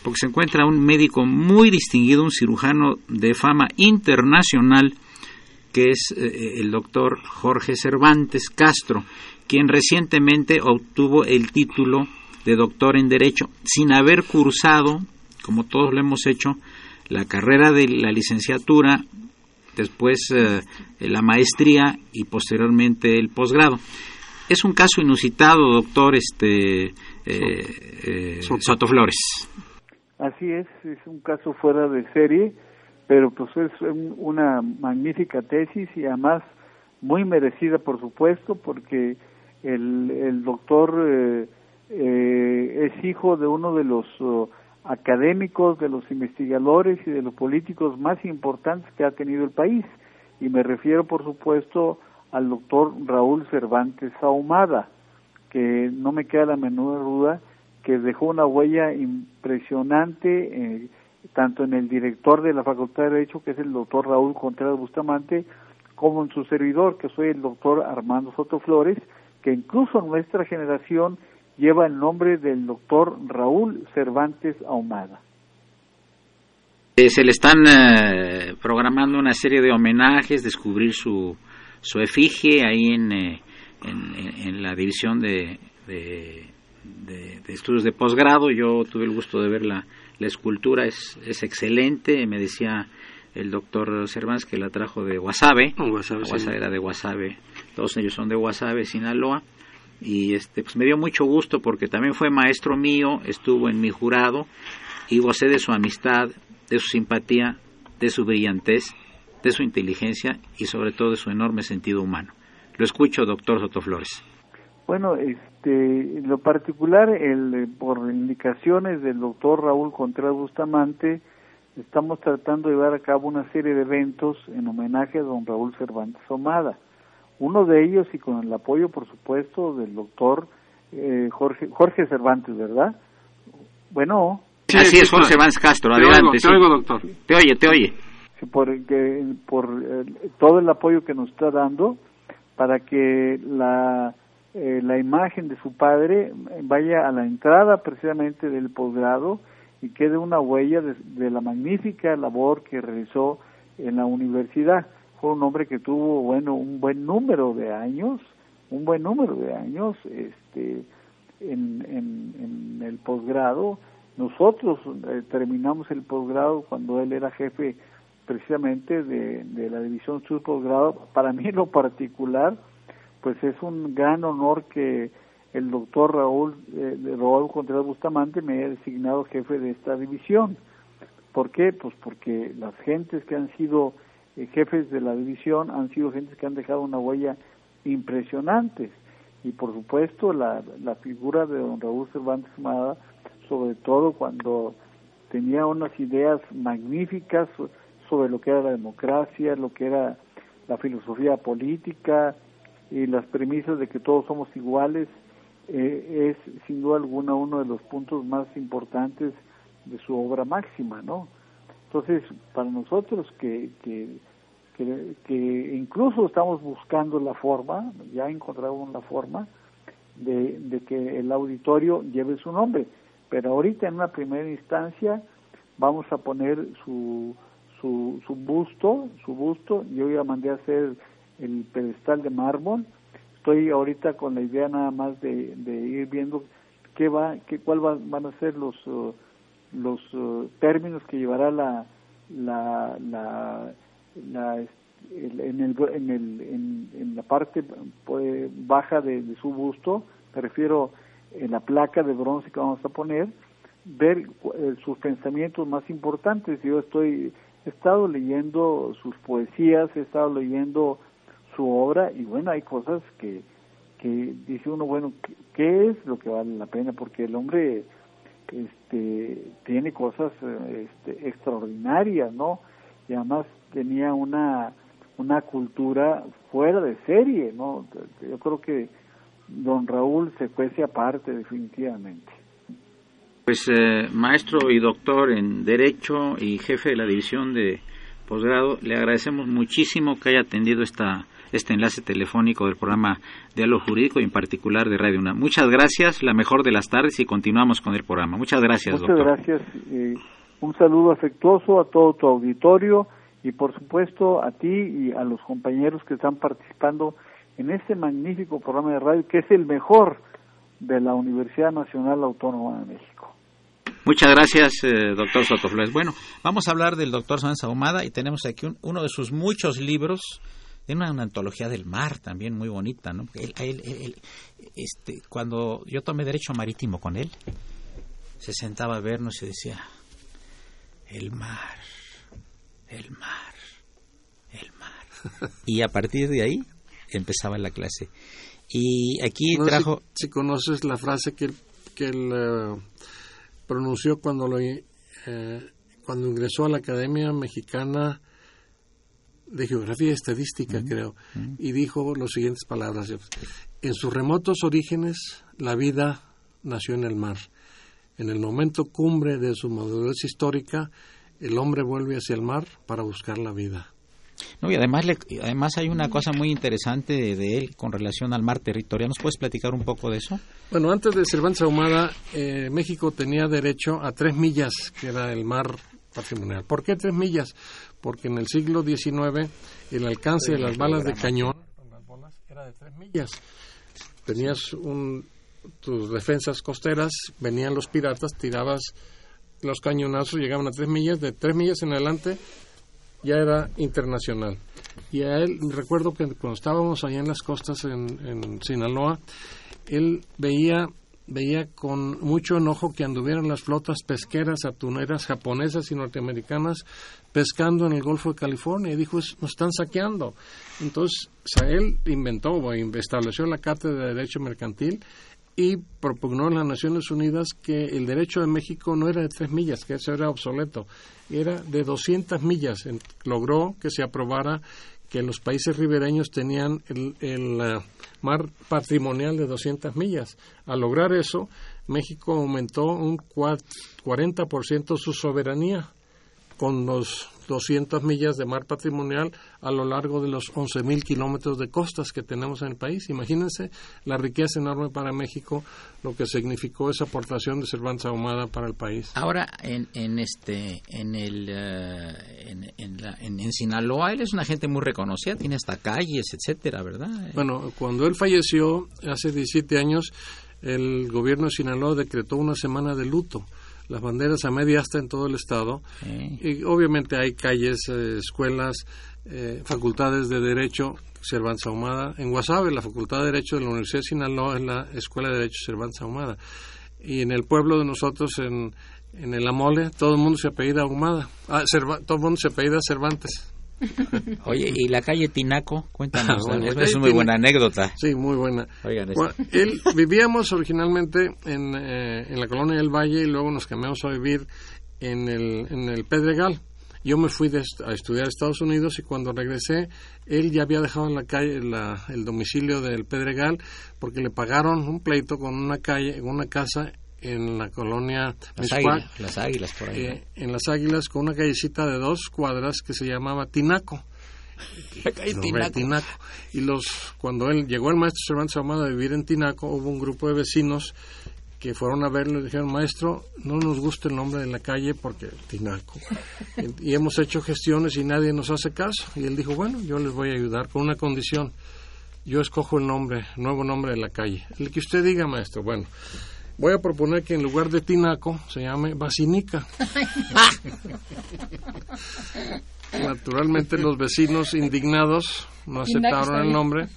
porque se encuentra un médico muy distinguido, un cirujano de fama internacional, que es eh, el doctor Jorge Cervantes Castro quien recientemente obtuvo el título de doctor en Derecho, sin haber cursado, como todos lo hemos hecho, la carrera de la licenciatura, después eh, la maestría y posteriormente el posgrado. Es un caso inusitado, doctor este, eh, eh, Soto Flores.
Así es, es un caso fuera de serie, pero pues es una magnífica tesis y además muy merecida, por supuesto, porque el, el doctor eh, eh, es hijo de uno de los uh, académicos, de los investigadores y de los políticos más importantes que ha tenido el país. Y me refiero, por supuesto, al doctor Raúl Cervantes Ahumada, que no me queda la menor duda que dejó una huella impresionante eh, tanto en el director de la Facultad de Derecho, que es el doctor Raúl Contreras Bustamante, como en su servidor, que soy el doctor Armando Soto Flores, que incluso nuestra generación lleva el nombre del doctor Raúl Cervantes Ahumada.
Eh, se le están eh, programando una serie de homenajes, descubrir su, su efigie ahí en, eh, en, la división de, de, estudios de posgrado. Yo tuve el gusto de ver la, escultura, es, es excelente, me decía el doctor Cervantes que la trajo de Guasave, Guasave, era de Guasave. Todos ellos son de Guasave, Sinaloa, y este pues me dio mucho gusto porque también fue maestro mío, estuvo en mi jurado y gocé de su amistad, de su simpatía, de su brillantez, de su inteligencia y sobre todo de su enorme sentido humano. Lo escucho, doctor Sotoflores.
Bueno, este, en lo particular, el, por indicaciones del doctor Raúl Contreras Bustamante, estamos tratando de llevar a cabo una serie de eventos en homenaje a don Raúl Cervantes Omada. Uno de ellos, y con el apoyo, por supuesto, del doctor eh, Jorge, Jorge Cervantes, ¿verdad? Bueno.
Sí, Así es, Jorge Cervantes Castro, adelante.
Te oigo, doctor.
Te oye, te oye.
Por, por eh, todo el apoyo que nos está dando para que la, eh, la imagen de su padre vaya a la entrada precisamente del posgrado y quede una huella de la magnífica labor que realizó en la universidad fue un hombre que tuvo, bueno, un buen número de años un buen número de años este, en, en, el posgrado. Nosotros eh, terminamos el posgrado cuando él era jefe precisamente de, de la división sur posgrado. Para mí lo particular, pues es un gran honor que el doctor Raúl, eh, Raúl Contreras Bustamante me haya designado jefe de esta división. ¿Por qué? Pues porque las gentes que han sido eh, jefes de la división han sido gentes que han dejado una huella impresionante. Y por supuesto la, la figura de don Raúl Cervantes Mada, sobre todo cuando tenía unas ideas magníficas sobre lo que era la democracia, lo que era la filosofía política y las premisas de que todos somos iguales, eh, es sin duda alguna uno de los puntos más importantes de su obra máxima, ¿no? Entonces, para nosotros que, que, que, incluso estamos buscando la forma, ya encontramos la forma de, de que el auditorio lleve su nombre, pero ahorita en una primera instancia vamos a poner su, su, su busto, su busto, yo ya mandé a hacer el pedestal de mármol, estoy ahorita con la idea nada más de, ir viendo qué va, qué, cuál van a ser los uh, los uh, términos que llevará la la, la, la en el en el en, en la parte pues, baja de, de, su busto me refiero en la placa de bronce que vamos a poner ver eh, sus pensamientos más importantes. Yo estoy he estado leyendo sus poesías he estado leyendo su obra y bueno, hay cosas que, que dice uno, bueno, ¿qué, es lo que vale la pena? Porque el hombre este, tiene cosas este, extraordinarias, ¿no? Y además tenía una, una cultura fuera de serie, ¿no? Yo creo que don Raúl se cuece aparte definitivamente.
Pues eh, maestro y doctor en Derecho y jefe de la división de posgrado, le agradecemos muchísimo que haya atendido esta este enlace telefónico del programa Diálogo Jurídico y en particular de Radio Una. Muchas gracias, la mejor de las tardes y continuamos con el programa. Muchas gracias,
Muchas gracias. Eh, un saludo afectuoso a todo tu auditorio y por supuesto a ti y a los compañeros que están participando en este magnífico programa de radio que es el mejor de la Universidad Nacional Autónoma de México.
Muchas gracias, eh, doctor Sotoflores. Bueno, vamos a hablar del doctor Sánchez Ahumada y tenemos aquí uno de sus muchos libros tiene una, antología del mar también muy bonita, ¿no? este, cuando yo tomé derecho marítimo con él, se sentaba a vernos y decía, el mar, el mar, el mar. y a partir de ahí empezaba la clase. Y aquí trajo...
Si, conoces la frase que, que él eh, pronunció cuando, lo, eh, cuando ingresó a la Academia Mexicana de Geografía y Estadística, creo, y dijo las siguientes palabras. En sus remotos orígenes, la vida nació en el mar. En el momento cumbre de su madurez histórica, el hombre vuelve hacia el mar para buscar la vida.
No, y además, además hay una cosa muy interesante de, él con relación al mar territorial. ¿Nos puedes platicar un poco de eso?
Bueno, antes de Cervantes Ahumada, eh, México tenía derecho a tres millas, que era el mar patrimonial. ¿Por qué tres millas? porque en el siglo XIX el alcance de las balas de cañón era de tres millas. Tenías un, tus defensas costeras, venían los piratas, tirabas los cañonazos, llegaban a tres millas, de tres millas en adelante ya era internacional. Y a él, recuerdo que cuando estábamos allá en las costas en, en Sinaloa, él veía veía con mucho enojo que anduvieran las flotas pesqueras atuneras japonesas y norteamericanas pescando en el Golfo de California y dijo, nos están saqueando. Entonces, él inventó o estableció la Cátedra de Derecho Mercantil y propugnó en las Naciones Unidas que el derecho de México no era de tres millas, que eso era obsoleto, era de 200 millas. Logró que se aprobara que los países ribereños tenían el, eh, mar patrimonial de 200 millas. Al lograr eso, México aumentó un 40% su soberanía con los 200 millas de mar patrimonial a lo largo de los 11.000 kilómetros de costas que tenemos en el país. Imagínense la riqueza enorme para México, lo que significó esa aportación de Cervantes Ahumada para el país.
Ahora, en, en este, en el, eh, en, en, la- en- en Sinaloa, él es una gente muy reconocida, tiene hasta calles, etcétera, ¿verdad?
Bueno, cuando él falleció hace 17 años, el gobierno de Sinaloa decretó una semana de luto. Las banderas a media asta en todo el estado. Y obviamente hay calles, eh, escuelas, eh, facultades de Derecho Cervantes Ahumada. En Guasave, la Facultad de Derecho de la Universidad de Sinaloa es la Escuela de Derecho Cervantes Ahumada. Y en el pueblo de nosotros, en, en el Amole, todo el mundo se apellida Ahumada. Ah, todo el mundo se apellida Cervantes.
Oye, ¿y la calle Tinaco? Cuéntanos,
Bueno,
es, muy buena anécdota.
Sí, muy buena.
Oigan.
Bueno, él, vivíamos originalmente en, eh, en la colonia del Valle y luego nos cambiamos a vivir en el, en el Pedregal. Yo me fui de a estudiar a Estados Unidos y cuando regresé, él ya había dejado en la calle la- el domicilio del Pedregal porque le pagaron un pleito con una calle, una casa en la colonia
las,
Miscuac,
águilas, las águilas por ahí.
eh, en las Águilas con una callecita de dos cuadras que se llamaba Tinaco.
Tinaco.
Tinaco. Y los, cuando él llegó el maestro Cervantes Ahumada a vivir en Tinaco, hubo un grupo de vecinos que fueron a verlo y dijeron, maestro, no nos gusta el nombre de la calle porque Tinaco. y, y hemos hecho gestiones y nadie nos hace caso. Y él dijo, bueno, yo les voy a ayudar con una condición. Yo escojo el nombre, nuevo nombre de la calle. El que usted diga, maestro. Bueno, voy a proponer que en lugar de Tinaco se llame Basinica. Naturalmente los vecinos indignados no aceptaron el nombre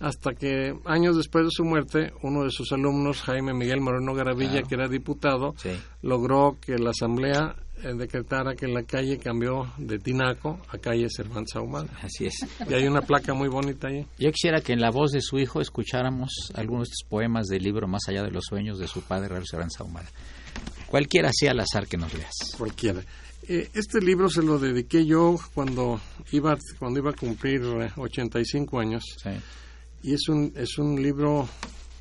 hasta que años después de su muerte uno de sus alumnos, Jaime Miguel Moreno Garavilla,
Claro.
que era diputado,
Sí.
logró que la asamblea decretara que la calle cambió de Tinaco a calle Cervantes Ahumada.
Así es.
Y hay una placa muy bonita ahí.
Yo quisiera que en la voz de su hijo escucháramos algunos de estos poemas del libro Más allá de los sueños de su padre, Raúl Cervantes Ahumada. Cualquiera sea al azar que nos leas.
cualquiera. Eh, este libro se lo dediqué yo cuando iba cuando iba a cumplir eh, 85 años
Sí.
y es un es un libro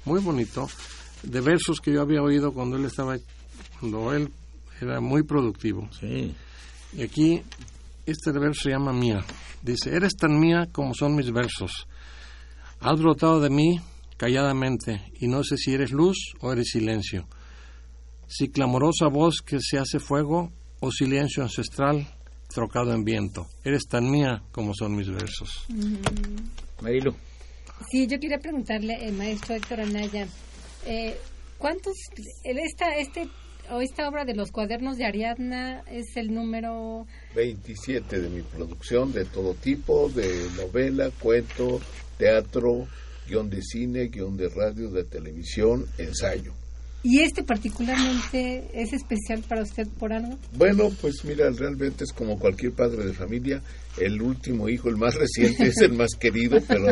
muy bonito de versos que yo había oído cuando él estaba cuando él era muy productivo.
Sí.
Y aquí este verso se llama Mía. Dice, "Eres tan mía como son mis versos. Has brotado de mí calladamente y no sé si eres luz o eres silencio. Si clamorosa voz que se hace fuego o silencio ancestral trocado en viento. Eres tan mía como son mis versos."
Marilu.
Sí, yo quería preguntarle, el maestro Héctor Anaya, eh, ¿cuántos, el- esta, este, esta obra de los cuadernos de Ariadna es el número,
27 de mi producción de todo tipo, de novela, cuento, teatro, guion de cine, guion de radio, de televisión, ensayo.
y este particularmente es especial para usted por algo?
Bueno, pues mira, realmente es como cualquier padre de familia, el último hijo, el más reciente, es el más querido, pero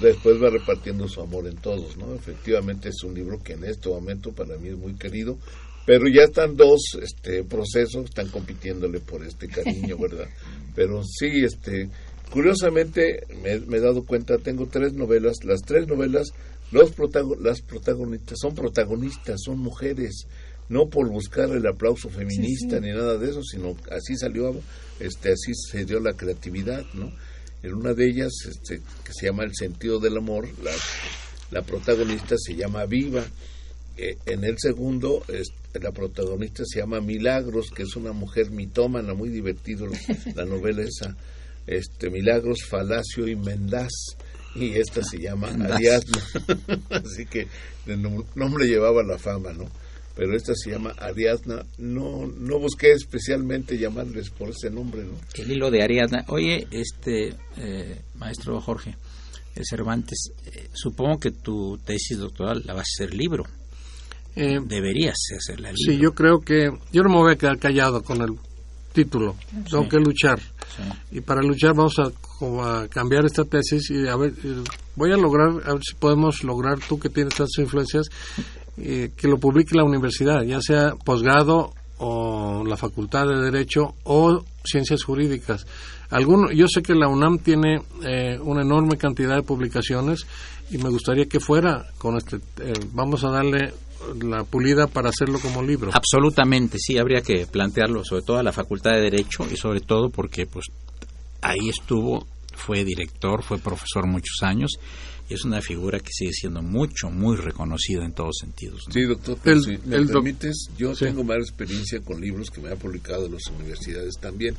después va repartiendo su amor en todos, ¿no? Efectivamente es un libro que en este momento para mí es muy querido, pero ya están dos este, procesos, están compitiéndole por este cariño, ¿verdad? Pero sí, este, curiosamente me, me he dado cuenta, tengo tres novelas, las tres novelas, los protago- las protagonistas son protagonistas, son mujeres, no por buscar el aplauso feminista ni nada de eso, sino así salió, este, así se dio la creatividad, ¿no? En una de ellas, este, que se llama El sentido del amor, la, la protagonista se llama Viva. Eh, en el segundo, es- la protagonista se llama Milagros, que es una mujer mitómana, muy divertido la, la novela esa. Este, Milagros, Falacio y Mendaz. Y esta se llama. Ariadna. Así que el nom- nombre llevaba la fama, ¿no? Pero esta se llama Ariadna. No, no busqué especialmente llamarles por ese nombre, ¿no?
El hilo de Ariadna. Oye, este eh, maestro Jorge eh, Cervantes, eh, supongo que tu tesis doctoral la vas a hacer libro.
Eh,
Deberías hacerla libro.
sí, yo creo que yo no me voy a quedar callado con el título. Tengo que luchar.
Sí.
Y para luchar vamos a, a cambiar esta tesis y a ver, eh, voy a lograr, a ver si podemos lograr, tú que tienes tantas influencias, eh, que lo publique la universidad, ya sea posgrado o la Facultad de Derecho o Ciencias Jurídicas. Alguno, yo sé que la UNAM tiene eh, una enorme cantidad de publicaciones y me gustaría que fuera con este, eh, vamos a darle la pulida para hacerlo como libro.
Absolutamente, sí, habría que plantearlo, sobre todo a la Facultad de Derecho y sobre todo porque pues ahí estuvo, fue director, fue profesor muchos años y es una figura que sigue siendo mucho, muy reconocida en todos sentidos.
Sí, doctor, pero si me permites, yo tengo más experiencia con libros que me han publicado en las universidades también.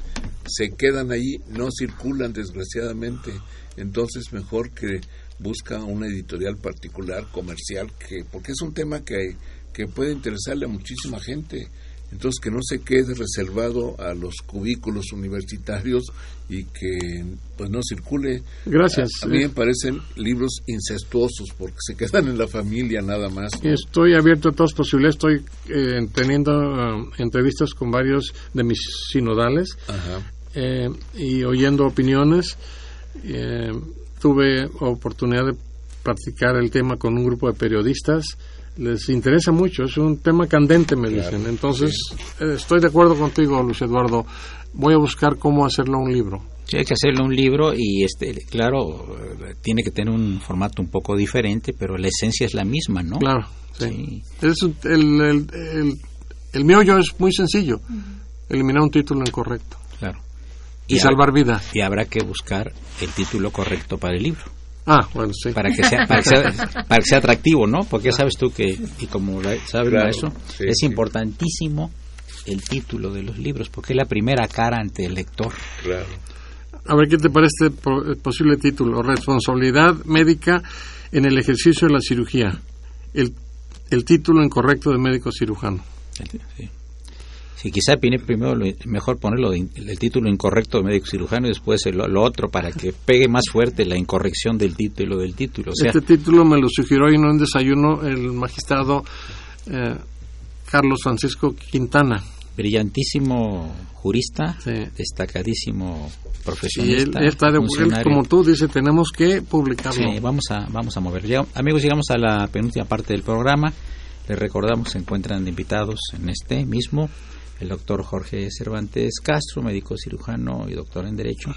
Se quedan ahí, no circulan desgraciadamente, entonces mejor que busca una editorial particular, comercial, que porque es un tema que, que puede interesarle a muchísima gente. Entonces, que no se quede reservado a los cubículos universitarios y que pues no circule.
Gracias.
A, mí me parecen libros incestuosos porque se quedan en la familia nada más.
Estoy abierto a todas posibilidades. Estoy eh, teniendo uh, entrevistas con varios de mis sinodales eh, y oyendo opiniones. Eh, tuve oportunidad de practicar el tema con un grupo de periodistas. Les interesa mucho, es un tema candente, me dicen. Entonces, eh, estoy de acuerdo contigo, Luis Eduardo. Voy a buscar cómo hacerlo un libro.
Sí, hay que hacerlo un libro y, este, claro, tiene que tener un formato un poco diferente, pero la esencia es la misma, ¿no?
Claro, sí. Es el, el, el, el meollo es muy sencillo, eliminar un título incorrecto. Y, salvar vidas.
Y habrá que buscar el título correcto para el libro.
Ah, bueno, sí.
Para que sea, para que sea, para que sea atractivo, ¿no? Porque sabes tú que, y como sabes
Claro,
eso,
sí,
es
sí.
importantísimo el título de los libros, porque es la primera cara ante el lector.
Claro.
A ver, ¿qué te parece este el posible título? Responsabilidad médica en el ejercicio de la cirugía. El, el título incorrecto de médico cirujano.
Sí. Sí, quizá primero lo- mejor ponerlo de- el título incorrecto de médico cirujano y después el- lo, otro para que pegue más fuerte la incorrección del título del título. O sea,
este título me lo sugirió hoy en un desayuno el magistrado eh, Carlos Francisco Quintana.
brillantísimo jurista,
Sí.
destacadísimo
Y él,
profesionista,
él está de él, como tú, dice, tenemos que publicarlo.
Sí, vamos a, vamos a mover. Llega- amigos, llegamos a la penúltima parte del programa. Les recordamos, se encuentran invitados en este mismo el doctor Jorge Cervantes Castro, médico cirujano y doctor en Derecho,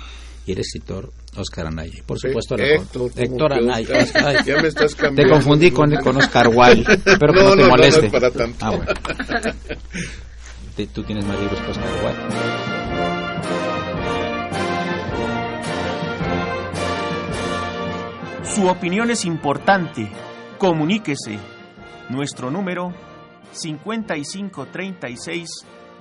y el escritor Oscar Anaya. Y Por supuesto, la-
Héctor, ¿cómo
Héctor Anaya.
Oscar?
Ay,
Ya me estás
Te
cambiando.
confundí con, con Oscar Wilde. Espero que
No,
no, te
no, no, no para tanto.
Ah, bueno. Te- Tú tienes más libros que Oscar Wilde.
Su opinión es importante. Comuníquese. Nuestro número 5536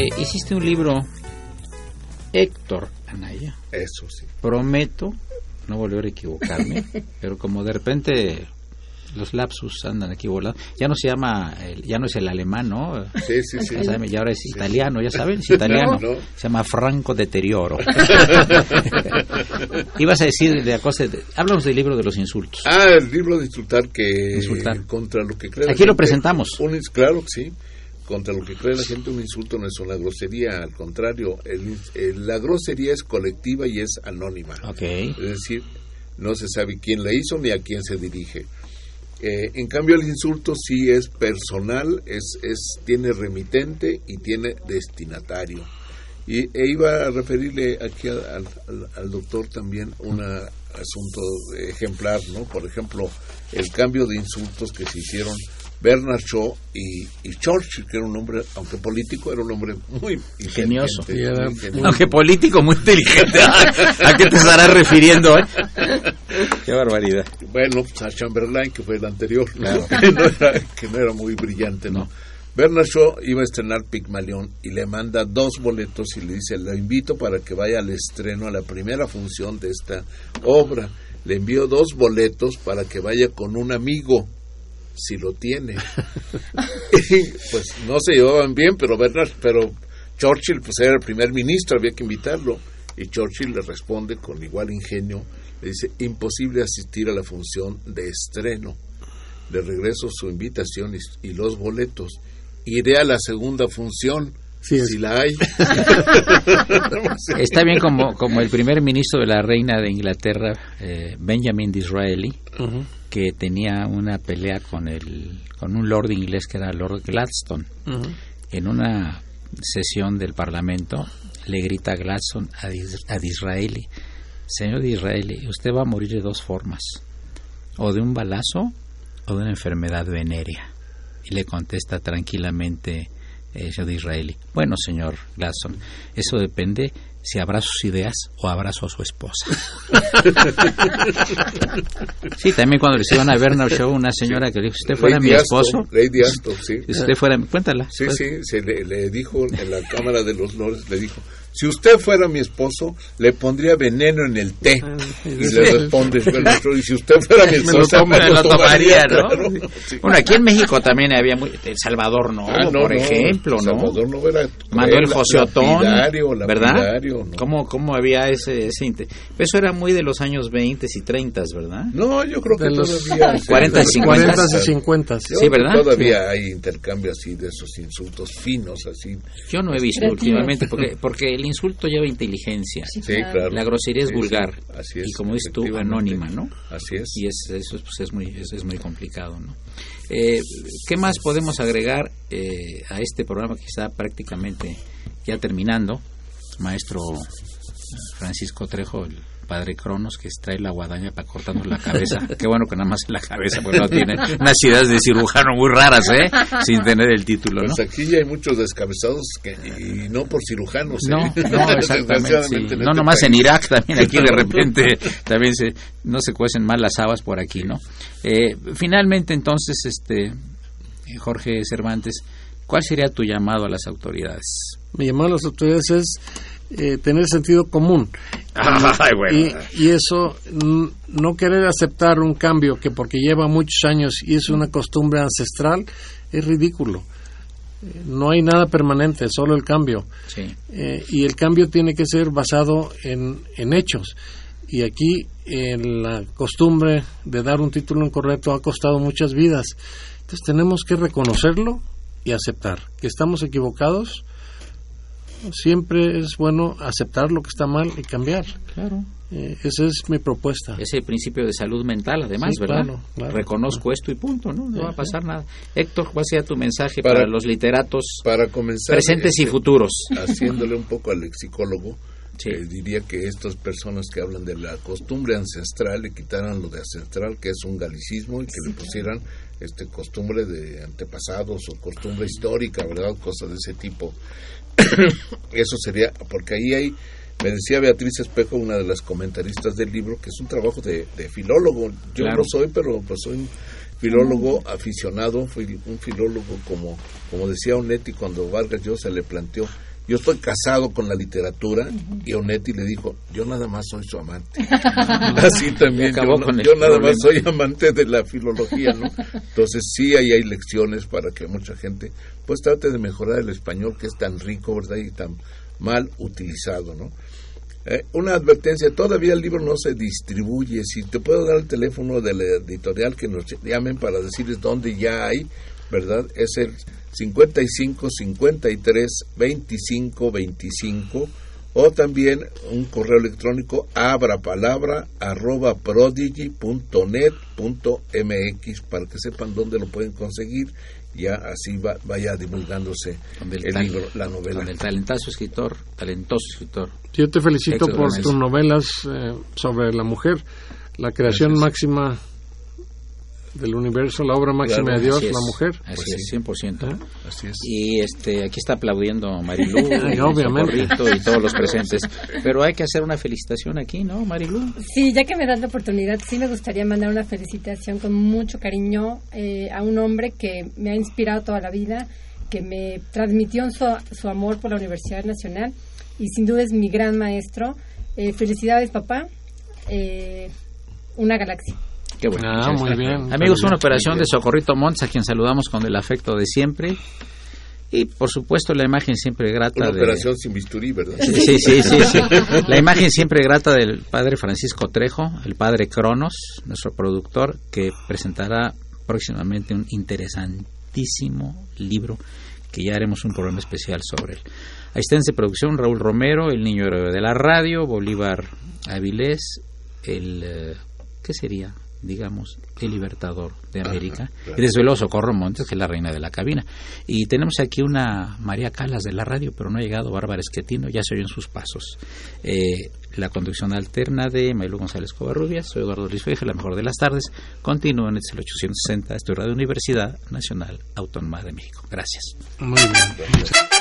Eh, hiciste un libro, Héctor Anaya.
Eso sí.
Prometo no volver a equivocarme, pero como de repente los lapsus andan aquí volando, ya no se llama, ya no es el alemán, ¿no?
Sí, sí, sí.
Ya saben, ya ahora es italiano, ya saben, es italiano.
No, no.
Se llama Franco Deterioro. Ibas a decir de la cosa, de- háblanos del libro de los insultos.
Ah, el libro de insultar que
Insultar.
contra lo que cree la
Aquí lo presentamos.
un claro que sí. Contra lo que cree la gente, un insulto no es una grosería, al contrario, el la grosería es colectiva y es anónima.
Ok.
Es decir, no se sabe quién la hizo ni a quién se dirige. Eh, en cambio, el insulto sí es personal, es, es, tiene remitente y tiene destinatario. Y e iba a referirle aquí al, al- al doctor también un asunto ejemplar, ¿no? Por ejemplo, el cambio de insultos que se hicieron Bernard Shaw y, y Churchill, que era un hombre, aunque político, era un hombre muy
Ingenioso.
muy.
Aunque político, muy inteligente. ¿A qué te estarás refiriendo, eh? Qué barbaridad.
Bueno, pues a Chamberlain, que fue el anterior, que, no era, que no era muy brillante, ¿no?
No.
Bernard Shaw iba a estrenar Pigmalión y le manda dos boletos y le dice, lo invito para que vaya al estreno, a la primera función de esta obra. Le envío dos boletos para que vaya con un amigo, si lo tiene. Pues no se llevaban bien, pero Bernard, pero Churchill pues era el primer ministro, había que invitarlo. Y Churchill le responde con igual ingenio, le dice, imposible asistir a la función de estreno. Le regreso su invitación y los boletos. Iré a la segunda función,
Sí es.
si la hay.
Está bien como, como el primer ministro de la reina de Inglaterra, eh, Benjamin Disraeli, que tenía una pelea con, el, con un lord inglés que era Lord Gladstone. En una sesión del Parlamento le grita Gladstone a, Dis- a Disraeli, señor Disraeli, usted va a morir de dos formas, o de un balazo o de una enfermedad venérea. Y le contesta tranquilamente el señor Disraeli, bueno señor Gladstone, eso depende si abrazo sus ideas o abrazo a su esposa. sí, también cuando le hicieron a Bernard Shaw una señora que le dijo, si usted fuera
Lady
mi esposo,
Lady Astor, sí.
si usted fuera, cuéntala.
Sí,
pues.
sí, se le, le dijo en la Cámara de los Lores, le dijo, si usted fuera mi esposo, le pondría veneno en el té. Y le responde, Shaw, y si usted fuera mi
Me lo
esposa,
me lo tomaría, ¿no?
claro. Sí.
Bueno, aquí en México también había muy, El Salvador no,
Ah, no,
por
no,
ejemplo, ¿no?
Salvador no era
Manuel
la-
José Otón,
lapidario,
¿verdad?
¿no?
¿Cómo, ¿Cómo había ese, ese inte- Pero eso era muy de los años 20 y 30, ¿verdad?
No, yo creo que
De los
todavía... sí,
40 y
de los
50.
40 y 50.
Yo
Sí, ¿verdad?
Todavía hay intercambio así de esos insultos finos, así.
Yo no he visto últimamente, porque, porque el insulto lleva inteligencia.
Sí,
Sí,
claro.
La grosería es vulgar.
sí, así es,
y como dices tú, anónima, ¿no?
Así es.
Y es, eso pues, es, muy, es, es muy complicado, ¿no? Eh, ¿Qué más podemos agregar eh, a este programa que está prácticamente ya terminando? Maestro Francisco Trejo, el padre Cronos, que trae la guadaña para cortarnos la cabeza. Qué bueno que nada más la cabeza, porque no tiene unas ideas de cirujano muy raras, ¿eh? Sin tener el título, ¿no?
Pues aquí ya hay muchos descabezados que, y no por cirujanos.
No,
¿eh?
no, exactamente. sí. No,
este
nomás en. Irak también, aquí de repente también se, no se cuecen mal las habas por aquí, ¿no? Eh, finalmente, entonces, este Jorge Cervantes, ¿cuál sería tu llamado a las autoridades?
Mi llamado a las autoridades es eh, tener sentido común.
Ay, bueno.
Y, y eso, no querer aceptar un cambio que porque lleva muchos años y es una costumbre ancestral, es ridículo. Eh, No hay nada permanente, solo el cambio.
Sí.
Eh, y el cambio tiene que ser basado en, en hechos. Y aquí en la costumbre de dar un título incorrecto ha costado muchas vidas. Entonces tenemos que reconocerlo y aceptar que estamos equivocados. Siempre es bueno aceptar lo que está mal y cambiar.
Claro.
Eh, esa es mi propuesta.
Ese principio de salud mental, además,
Sí,
¿verdad?
claro, claro.
Reconozco esto y punto, ¿no? No va a pasar nada. Héctor, ¿cuál sería tu mensaje
Para-
para, los literatos
Para comenzar.
presentes y
este,
futuros?
Haciéndole un poco al lexicólogo,
Sí.
eh, diría que estas personas que hablan de la costumbre ancestral le quitaran lo de ancestral, que es un galicismo, y que le pusieran este costumbre de antepasados o costumbre histórica, ¿verdad? Cosas de ese tipo. Eso sería, porque ahí hay, me decía Beatriz Espejo, una de las comentaristas del libro, que es un trabajo de, de filólogo. Yo
Claro.
no soy, pero pues soy un filólogo aficionado, fui un filólogo como, como decía Onetti cuando Vargas Llosa le planteó, yo estoy casado con la literatura y Onetti le dijo, yo nada más soy su amante. Así también, yo, no- nada más soy amante de la filología, ¿no? Entonces sí, ahí hay lecciones para que mucha gente pues trate de mejorar el español que es tan rico, ¿verdad? Y tan mal utilizado, ¿no? Eh, una advertencia, todavía el libro no se distribuye. Si te puedo dar el teléfono de la editorial que nos llamen para decirles dónde ya hay, ¿verdad? Es el 55 53 25 25 o también un correo electrónico abrapalabra arroba prodigy.net.mx para que sepan dónde lo pueden conseguir ya así va- vaya divulgándose
Donde el
el
tal-
libro, la novela.
Donde el talentoso escritor, talentoso escritor.
Yo te felicito por tus novelas eh, sobre la mujer, la creación
Gracias.
máxima del universo, la obra máxima
Claro,
de Dios,
es,
la mujer.
Así
Pues
es,
sí.
100%.
¿Eh?
Así es.
Y este, aquí está aplaudiendo Marilú, y
obviamente.
Y todos los presentes. Pero hay que hacer una felicitación aquí, ¿no, Marilú?
Sí, ya que me das la oportunidad, sí me gustaría mandar una felicitación con mucho cariño eh, a un hombre que me ha inspirado toda la vida, que me transmitió su, su amor por la Universidad Nacional y sin duda es mi gran maestro. Eh, felicidades, papá. Eh, una galaxia.
Qué bueno.
Ah, muy
gracias.
bien.
Amigos, una operación de Socorrito Montes, a quien saludamos con el afecto de siempre. Y por supuesto la imagen siempre grata
Una
de...
operación sin bisturí, ¿verdad?
Sí, sí, sí, sí, sí. La imagen siempre grata del padre Francisco Trejo, el padre Cronos, nuestro productor, que presentará próximamente un interesantísimo libro que ya haremos un programa especial sobre él. Asistencia de producción, Raúl Romero, el niño héroe de la radio, Bolívar Avilés, el... eh, ¿Qué sería? Digamos, el libertador de América,
claro.
y desde luego Socorro Montes, que es la reina de la cabina. Y tenemos aquí una María Calas de la radio, pero no ha llegado Bárbara Esquetino, ya se oyen sus pasos. Eh, la conducción alterna de Maylú González Covarrubias, soy Eduardo Luis Feje, la mejor de las tardes. Continúo en el 860, estoy Radio Universidad Nacional Autónoma de México. Gracias.
Muy bien.
Y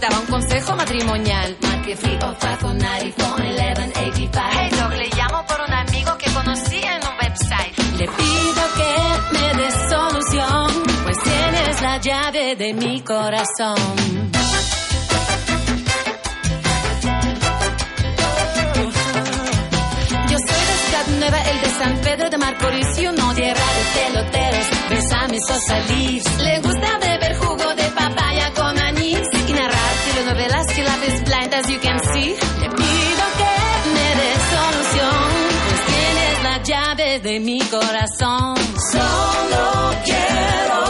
daba un consejo matrimonial. Marque free of 594-1185. Hey, Doc, le llamo por un amigo que conocí en un website. Le pido que me des solución, pues tienes la llave de mi corazón. Yo soy de Ciudad Nueva, el de San Pedro de Macorís, no tierra de peloteros, besame Leaves. Le gusta beber as you can see. Le pido que me des solución, pues tienes la llave de mi corazón. Solo quiero